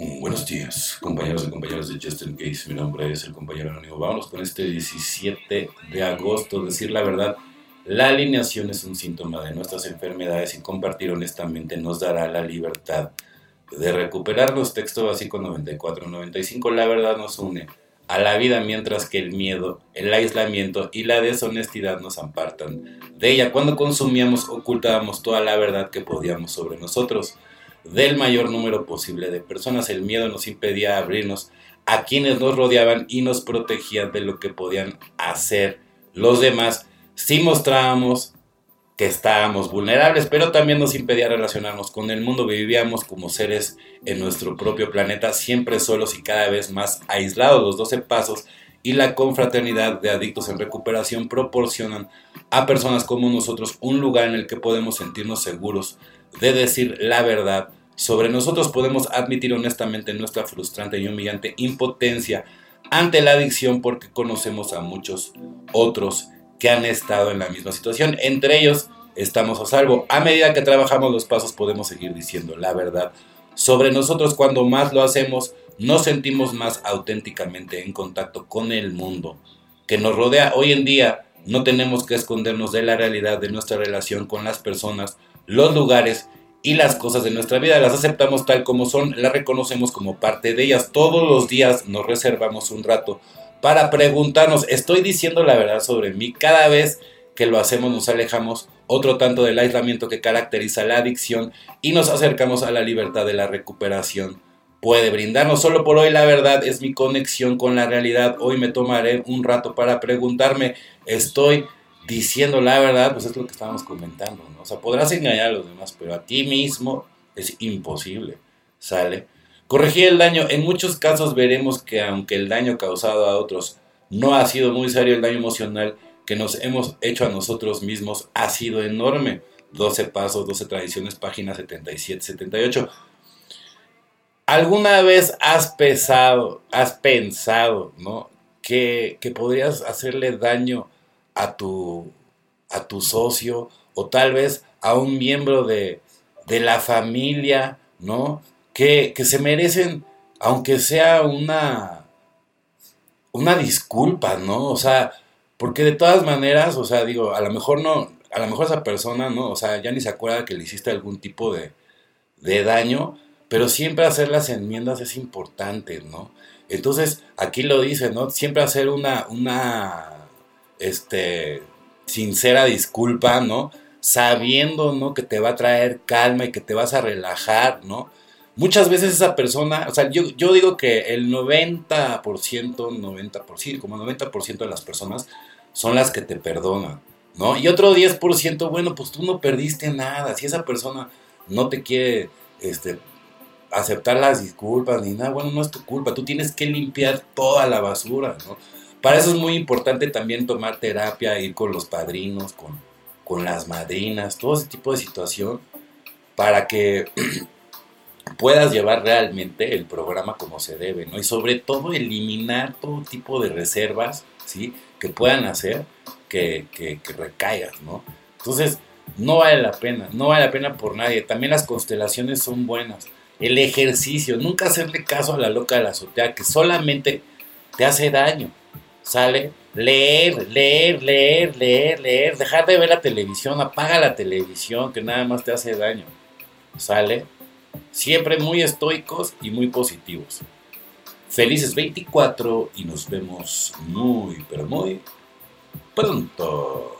Mm, Buenos días, compañeros y compañeras de Just in Case. Mi nombre es el compañero anónimo. Vámonos con este 17 de agosto. Decir la verdad, la alineación es un síntoma de nuestras enfermedades y compartir honestamente nos dará la libertad de recuperarnos. Texto básico 94-95. La verdad nos une a la vida mientras que el miedo, el aislamiento y la deshonestidad nos apartan de ella. Cuando consumíamos ocultábamos toda la verdad que podíamos sobre nosotros del mayor número posible de personas. El miedo nos impedía abrirnos a quienes nos rodeaban y nos protegían de lo que podían hacer los demás si mostrábamos que estábamos vulnerables, pero también nos impedía relacionarnos con el mundo. Vivíamos como seres en nuestro propio planeta, siempre solos y cada vez más aislados. Los 12 pasos y la confraternidad de adictos en recuperación proporcionan a personas como nosotros un lugar en el que podemos sentirnos seguros de decir la verdad sobre nosotros. Podemos admitir honestamente nuestra frustrante y humillante impotencia ante la adicción porque conocemos a muchos otros que han estado en la misma situación. Entre ellos estamos a salvo. A medida que trabajamos los pasos podemos seguir diciendo la verdad sobre nosotros. Cuando más lo hacemos, nos sentimos más auténticamente en contacto con el mundo que nos rodea. Hoy en día no tenemos que escondernos de la realidad de nuestra relación con las personas, los lugares y las cosas de nuestra vida. Las aceptamos tal como son, las reconocemos como parte de ellas. Todos los días nos reservamos un rato para preguntarnos, ¿estoy diciendo la verdad sobre mí? Cada vez que lo hacemos nos alejamos otro tanto del aislamiento que caracteriza la adicción y nos acercamos a la libertad de la recuperación. Puede brindarnos solo por hoy la verdad es mi conexión con la realidad. Hoy me tomaré un rato para preguntarme, ¿estoy diciendo la verdad? Pues es lo que estábamos comentando, ¿no? O sea, podrás engañar a los demás, pero a ti mismo es imposible, ¿sale? Corregir el daño. En muchos casos veremos que aunque el daño causado a otros no ha sido muy serio, el daño emocional que nos hemos hecho a nosotros mismos ha sido enorme. 12 pasos, 12 tradiciones, página 77-78. ¿Alguna vez has pensado, has pensado, ¿no? Que, que podrías hacerle daño a tu, a tu socio o tal vez a un miembro de, de la familia, ¿no? que, que se merecen, aunque sea una, una disculpa, ¿no? O sea, porque de todas maneras, o sea, digo, a lo mejor no, a lo mejor esa persona, ¿no? O sea, ya ni se acuerda que le hiciste algún tipo de, de daño, pero siempre hacer las enmiendas es importante, ¿no? Entonces, aquí lo dice, ¿no? Siempre hacer una, una, este, sincera disculpa, ¿no? Sabiendo, ¿no? Que te va a traer calma y que te vas a relajar, ¿no? Muchas veces esa persona, o sea, yo, yo digo que el 90%, 90%, como 90% de las personas son las que te perdonan, ¿no? Y otro 10%, bueno, pues tú no perdiste nada. Si esa persona no te quiere este, aceptar las disculpas ni nada, bueno, no es tu culpa. Tú tienes que limpiar toda la basura, ¿no? Para eso es muy importante también tomar terapia, ir con los padrinos, con, con las madrinas, todo ese tipo de situación, para que puedas llevar realmente el programa como se debe, ¿no? Y sobre todo eliminar todo tipo de reservas, ¿sí? Que puedan hacer que, que, recaigas, ¿no? Entonces, no vale la pena, no vale la pena por nadie. También las constelaciones son buenas. El ejercicio, nunca hacerle caso a la loca de la azotea, que solamente te hace daño, ¿sale? Leer, leer, leer, leer, leer, dejar de ver la televisión, apaga la televisión, que nada más te hace daño, ¿sale? Siempre muy estoicos y muy positivos. Felices 24 y nos vemos muy, pero muy pronto.